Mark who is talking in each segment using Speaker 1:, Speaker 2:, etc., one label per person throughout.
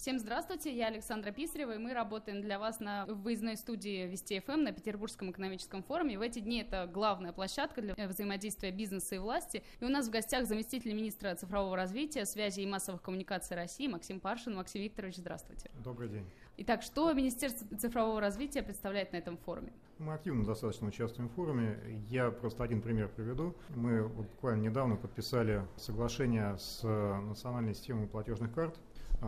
Speaker 1: Всем здравствуйте, я Александра Писарева, и мы работаем для вас на выездной студии Вести ФМ на Петербургском экономическом форуме. В эти дни это главная площадка для взаимодействия бизнеса и власти. И у нас в гостях заместитель министра цифрового развития, связи и массовых коммуникаций России Максим Паршин. Максим Викторович, здравствуйте.
Speaker 2: Добрый день.
Speaker 1: Итак, что Министерство цифрового развития представляет на этом форуме?
Speaker 2: Мы активно достаточно участвуем в форуме. Я просто один пример приведу. Мы буквально недавно подписали соглашение с национальной системой платежных карт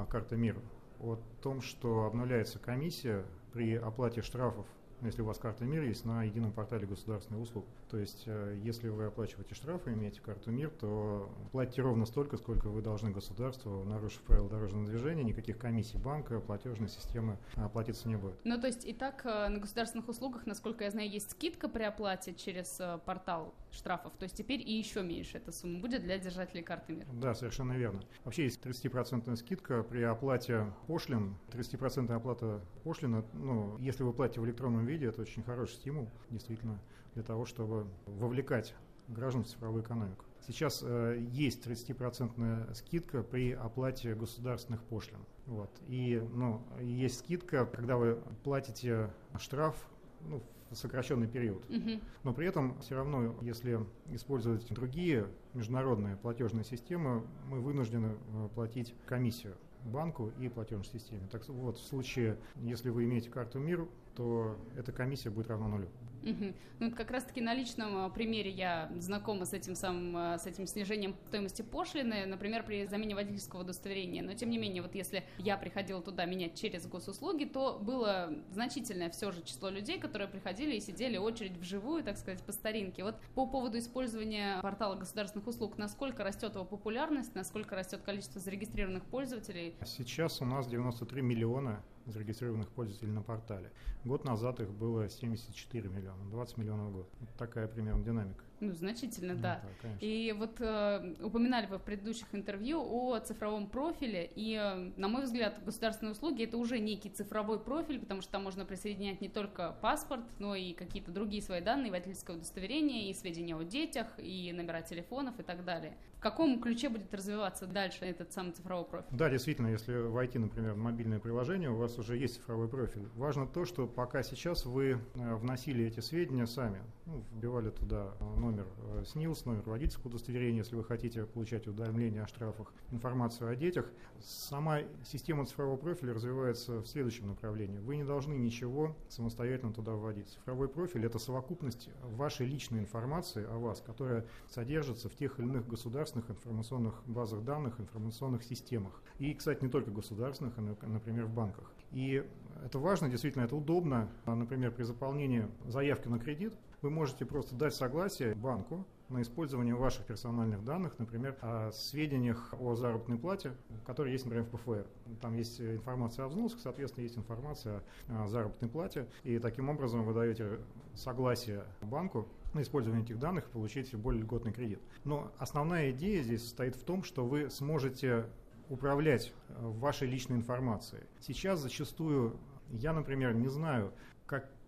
Speaker 2: «Карта мира» о том, что обновляется комиссия при оплате штрафов если у вас карта МИР есть на едином портале государственных услуг. То есть, э, если вы оплачиваете штрафы, имеете карту МИР, то платите ровно столько, сколько вы должны государству, нарушив правила дорожного движения, никаких комиссий банка, платежной системы оплатиться не будет.
Speaker 1: Ну, то есть, и так э, на государственных услугах, насколько я знаю, есть скидка при оплате через э, портал штрафов, то есть теперь и еще меньше эта сумма будет для держателей карты МИР.
Speaker 2: Да, совершенно верно. Вообще есть 30% скидка при оплате пошлин. 30% оплата пошлин, ну, если вы платите в электронном виде это очень хороший стимул, действительно, для того, чтобы вовлекать граждан в цифровую экономику. Сейчас э, есть 30% скидка при оплате государственных пошлин. Вот. И ну, есть скидка, когда вы платите штраф ну, в сокращенный период. Угу. Но при этом все равно, если использовать другие международные платежные системы, мы вынуждены э, платить комиссию банку и платежной системе. Так вот, в случае, если вы имеете карту МИР, то эта комиссия будет равна нулю.
Speaker 1: Угу. Ну, как раз-таки на личном а, примере я знакома с этим самым, а, с этим снижением стоимости пошлины, например, при замене водительского удостоверения. Но, тем не менее, вот если я приходила туда менять через госуслуги, то было значительное все же число людей, которые приходили и сидели очередь вживую, так сказать, по старинке. Вот по поводу использования портала государственных услуг, насколько растет его популярность, насколько растет количество зарегистрированных пользователей?
Speaker 2: Сейчас у нас 93 миллиона зарегистрированных пользователей на портале. Год назад их было 74 миллиона, 20 миллионов в год. Вот такая примерно динамика.
Speaker 1: Ну, значительно, ну, да. да и вот э, упоминали вы в предыдущих интервью о цифровом профиле, и, э, на мой взгляд, государственные услуги это уже некий цифровой профиль, потому что там можно присоединять не только паспорт, но и какие-то другие свои данные, водительское удостоверение, и сведения о детях, и номера телефонов и так далее. В каком ключе будет развиваться дальше этот самый цифровой профиль?
Speaker 2: Да, действительно, если войти, например, в мобильное приложение, у вас уже есть цифровой профиль. Важно то, что пока сейчас вы э, вносили эти сведения сами, ну, вбивали туда номер номер э, СНИЛС, номер водительского удостоверения, если вы хотите получать уведомления о штрафах, информацию о детях. Сама система цифрового профиля развивается в следующем направлении. Вы не должны ничего самостоятельно туда вводить. Цифровой профиль – это совокупность вашей личной информации о вас, которая содержится в тех или иных государственных информационных базах данных, информационных системах. И, кстати, не только государственных, а, например, в банках. И это важно, действительно, это удобно. Например, при заполнении заявки на кредит вы можете просто дать согласие банку на использование ваших персональных данных, например, о сведениях о заработной плате, которые есть, например, в ПФР. Там есть информация о взносах, соответственно, есть информация о заработной плате, и таким образом вы даете согласие банку на использование этих данных и получить более льготный кредит. Но основная идея здесь состоит в том, что вы сможете управлять вашей личной информацией. Сейчас зачастую я, например, не знаю,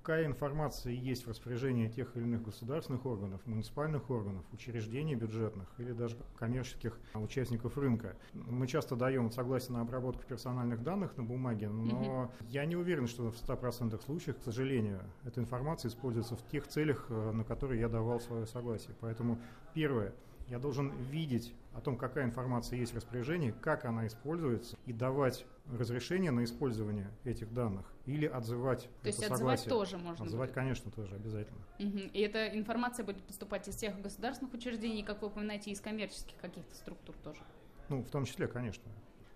Speaker 2: какая информация есть в распоряжении тех или иных государственных органов, муниципальных органов, учреждений бюджетных или даже коммерческих участников рынка. Мы часто даем согласие на обработку персональных данных на бумаге, но угу. я не уверен, что в 100% случаев, к сожалению, эта информация используется в тех целях, э, на которые я давал свое согласие. Поэтому первое – я должен видеть о том, какая информация есть в распоряжении, как она используется, и давать разрешение на использование этих данных или отзывать
Speaker 1: То есть отзывать согласие. тоже можно
Speaker 2: Отзывать, будет? конечно, тоже обязательно.
Speaker 1: Угу. И эта информация будет поступать из всех государственных учреждений, как вы упоминаете, из коммерческих каких-то структур тоже?
Speaker 2: Ну, в том числе, конечно.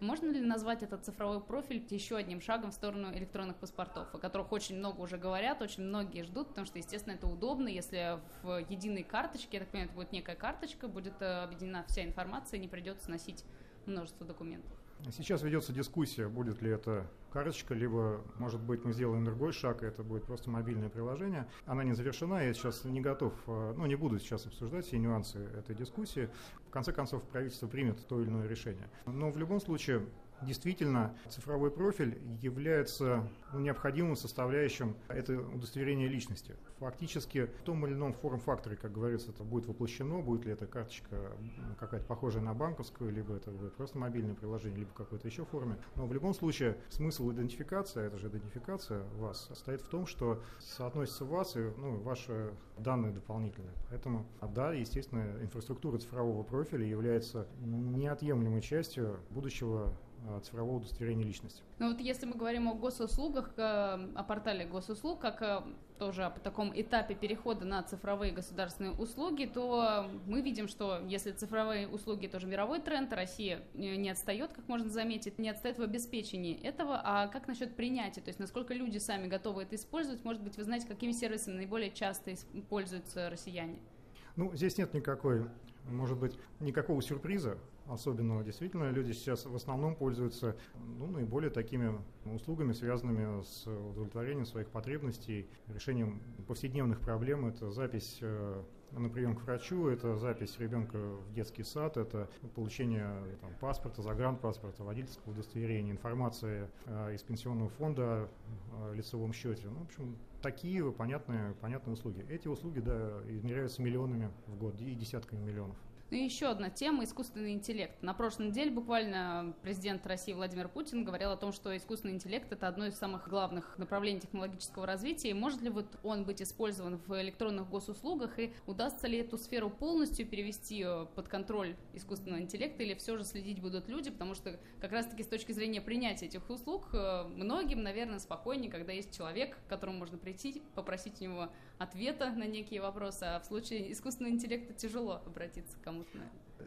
Speaker 1: Можно ли назвать этот цифровой профиль еще одним шагом в сторону электронных паспортов, о которых очень много уже говорят, очень многие ждут, потому что, естественно, это удобно, если в единой карточке, я так понимаю, это будет некая карточка, будет э, объединена вся информация, не придется носить множество документов.
Speaker 2: Сейчас ведется дискуссия, будет ли это карточка, либо, может быть, мы сделаем другой шаг, и это будет просто мобильное приложение. Она не завершена, я сейчас не готов, э, ну, не буду сейчас обсуждать все нюансы этой дискуссии. В конце концов, правительство примет то или иное решение. Но в любом случае, действительно цифровой профиль является ну, необходимым составляющим это удостоверение личности. Фактически в том или ином форм-факторе, как говорится, это будет воплощено, будет ли эта карточка какая-то похожая на банковскую, либо это будет просто мобильное приложение, либо какой-то еще форме. Но в любом случае смысл идентификации, это же идентификация вас, состоит в том, что соотносится вас и ну, ваши данные дополнительные. Поэтому, да, естественно, инфраструктура цифрового профиля является неотъемлемой частью будущего а, цифрового удостоверения личности.
Speaker 1: Ну вот если мы говорим о госуслугах, э, о портале госуслуг, как э, тоже по таком этапе перехода на цифровые государственные услуги, то мы видим, что если цифровые услуги тоже мировой тренд, Россия э, не отстает, как можно заметить, не отстает в обеспечении этого, а как насчет принятия, то есть насколько люди сами готовы это использовать, может быть, вы знаете, какими сервисами наиболее часто пользуются россияне?
Speaker 2: Ну, здесь нет никакой, может быть, никакого сюрприза, особенного. Действительно, люди сейчас в основном пользуются ну, наиболее такими услугами, связанными с удовлетворением своих потребностей, решением повседневных проблем. Это запись э, на прием к врачу, это запись ребенка в детский сад, это получение там, паспорта, загранпаспорта, водительского удостоверения, информация э, из пенсионного фонда о лицевом счете. Ну, в общем, такие понятные, понятные услуги. Эти услуги да, измеряются миллионами в год и десятками миллионов.
Speaker 1: Ну и еще одна тема – искусственный интеллект. На прошлой неделе буквально президент России Владимир Путин говорил о том, что искусственный интеллект – это одно из самых главных направлений технологического развития. И может ли вот он быть использован в электронных госуслугах? И удастся ли эту сферу полностью перевести э, под контроль искусственного интеллекта? Или все же следить будут люди? Потому что как раз-таки с точки зрения принятия этих услуг э, многим, наверное, спокойнее, когда есть человек, к которому можно прийти, попросить у него ответа на некие вопросы, а в случае искусственного интеллекта тяжело обратиться к кому-то.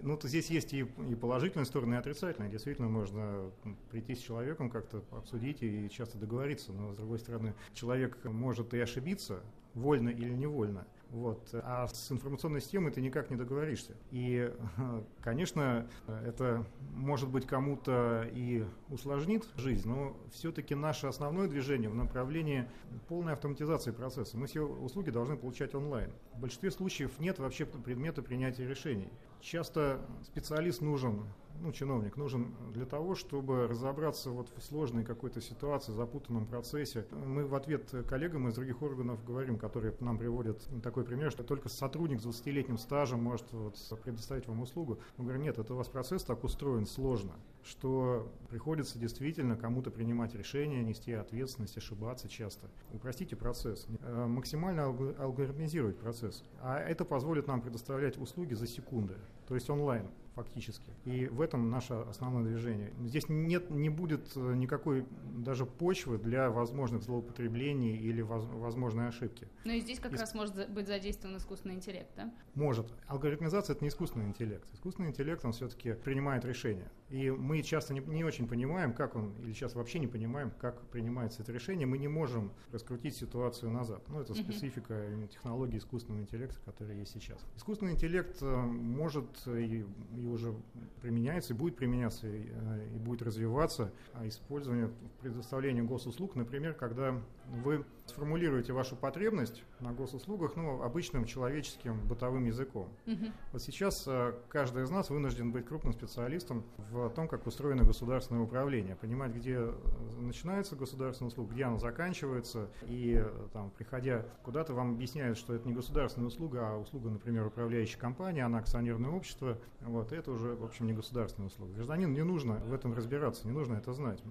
Speaker 2: Ну, то здесь есть и, и положительные стороны, и отрицательные. Действительно, можно прийти с человеком, как-то обсудить и часто договориться. Но, с другой стороны, человек может и ошибиться, вольно или невольно. Вот. А с информационной системой ты никак не договоришься. И, конечно, это может быть кому-то и усложнит жизнь, но все-таки наше основное движение в направлении полной автоматизации процесса. Мы все услуги должны получать онлайн. В большинстве случаев нет вообще предмета принятия решений. Часто специалист нужен ну, чиновник нужен для того, чтобы разобраться вот в сложной какой-то ситуации, запутанном процессе. Мы в ответ коллегам из других органов говорим, которые нам приводят такой пример, что только сотрудник с 20-летним стажем может вот предоставить вам услугу. Мы говорим, нет, это у вас процесс так устроен сложно, что приходится действительно кому-то принимать решения, нести ответственность, ошибаться часто. Упростите процесс, э, максимально алгоритмизировать процесс. А это позволит нам предоставлять услуги за секунды, то есть онлайн фактически. И в этом наше основное движение. Здесь нет, не будет э, никакой даже почвы для возможных злоупотреблений или воз, возможной ошибки.
Speaker 1: Ну и здесь как и... раз может быть задействован искусственный интеллект, да?
Speaker 2: Может. Алгоритмизация – это не искусственный интеллект. Искусственный интеллект, он все-таки принимает решения. И мы часто не, не очень понимаем, как он, или сейчас вообще не понимаем, как принимается это решение. Мы не можем раскрутить ситуацию назад. Ну, это специфика uh-huh. технологии искусственного интеллекта, которая есть сейчас. Искусственный интеллект э, может и и уже применяется, и будет применяться, и, э, и будет развиваться а использование предоставления госуслуг, например, когда вы сформулируете вашу потребность на госуслугах ну, обычным человеческим бытовым языком. Вот сейчас э, каждый из нас вынужден быть крупным специалистом в том, как устроено государственное управление, понимать, где э, начинается государственная услуга, где она заканчивается, и э, там, приходя куда-то, вам объясняют, что это не государственная услуга, а услуга, например, управляющей компании, она акционерное общество, вот, это уже, в общем, не государственная услуга. Гражданину не нужно в этом разбираться, не нужно это знать.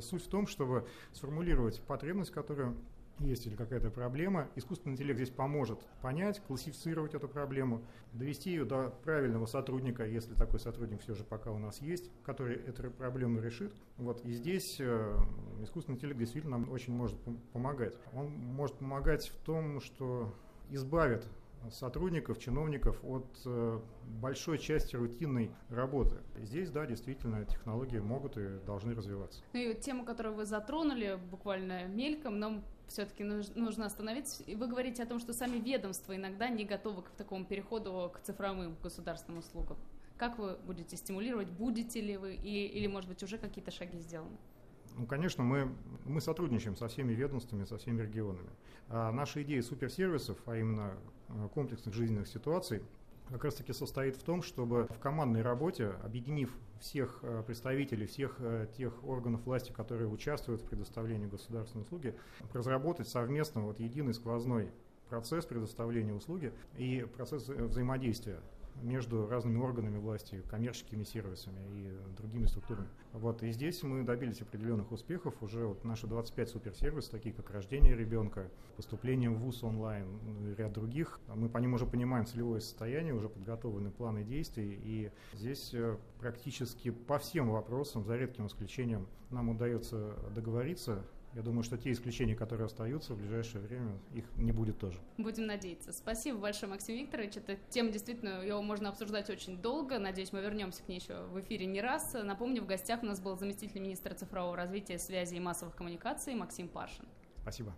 Speaker 2: Суть в том, чтобы сформулировать потребность, которую есть или какая-то проблема. Искусственный интеллект здесь поможет понять, классифицировать эту проблему, довести ее до правильного сотрудника, если такой сотрудник все же пока у нас есть, который эту проблему решит. Вот. И здесь э, искусственный интеллект действительно нам очень может помогать. Он может помогать в том, что избавит сотрудников, чиновников от э, большой части рутинной работы. Здесь, да, действительно, технологии могут и должны развиваться.
Speaker 1: Ну и тему, которую вы затронули буквально мельком, нам все-таки нужно остановиться. И вы говорите о том, что сами ведомства иногда не готовы к такому переходу к цифровым государственным услугам. Как вы будете стимулировать? Будете ли вы? И, или, может быть, уже какие-то шаги сделаны?
Speaker 2: Ну, конечно, мы, мы сотрудничаем со всеми ведомствами, со всеми регионами. А наша идея суперсервисов, а именно э, комплексных жизненных ситуаций, как раз таки состоит в том, чтобы в командной работе, объединив всех э, представителей, всех э, тех органов власти, которые участвуют в предоставлении государственной услуги, разработать совместно вот единый сквозной процесс предоставления услуги и процесс взаимодействия между разными органами власти, коммерческими сервисами и другими структурами. Вот, и здесь мы добились определенных успехов. Уже вот наши 25 суперсервисов, такие как рождение ребенка, поступление в ВУЗ онлайн ну и ряд других, мы по ним уже понимаем целевое состояние, уже подготовлены планы действий. И здесь э, практически по всем вопросам, за редким исключением, нам удается договориться я думаю, что те исключения, которые остаются в ближайшее время, их не будет тоже.
Speaker 1: Будем надеяться. Спасибо большое, Максим Викторович. Эта тема действительно, его можно обсуждать очень долго. Надеюсь, мы вернемся к ней еще в эфире не раз. Напомню, в гостях у нас был заместитель министра цифрового развития, связи и массовых коммуникаций Максим Паршин.
Speaker 2: Спасибо.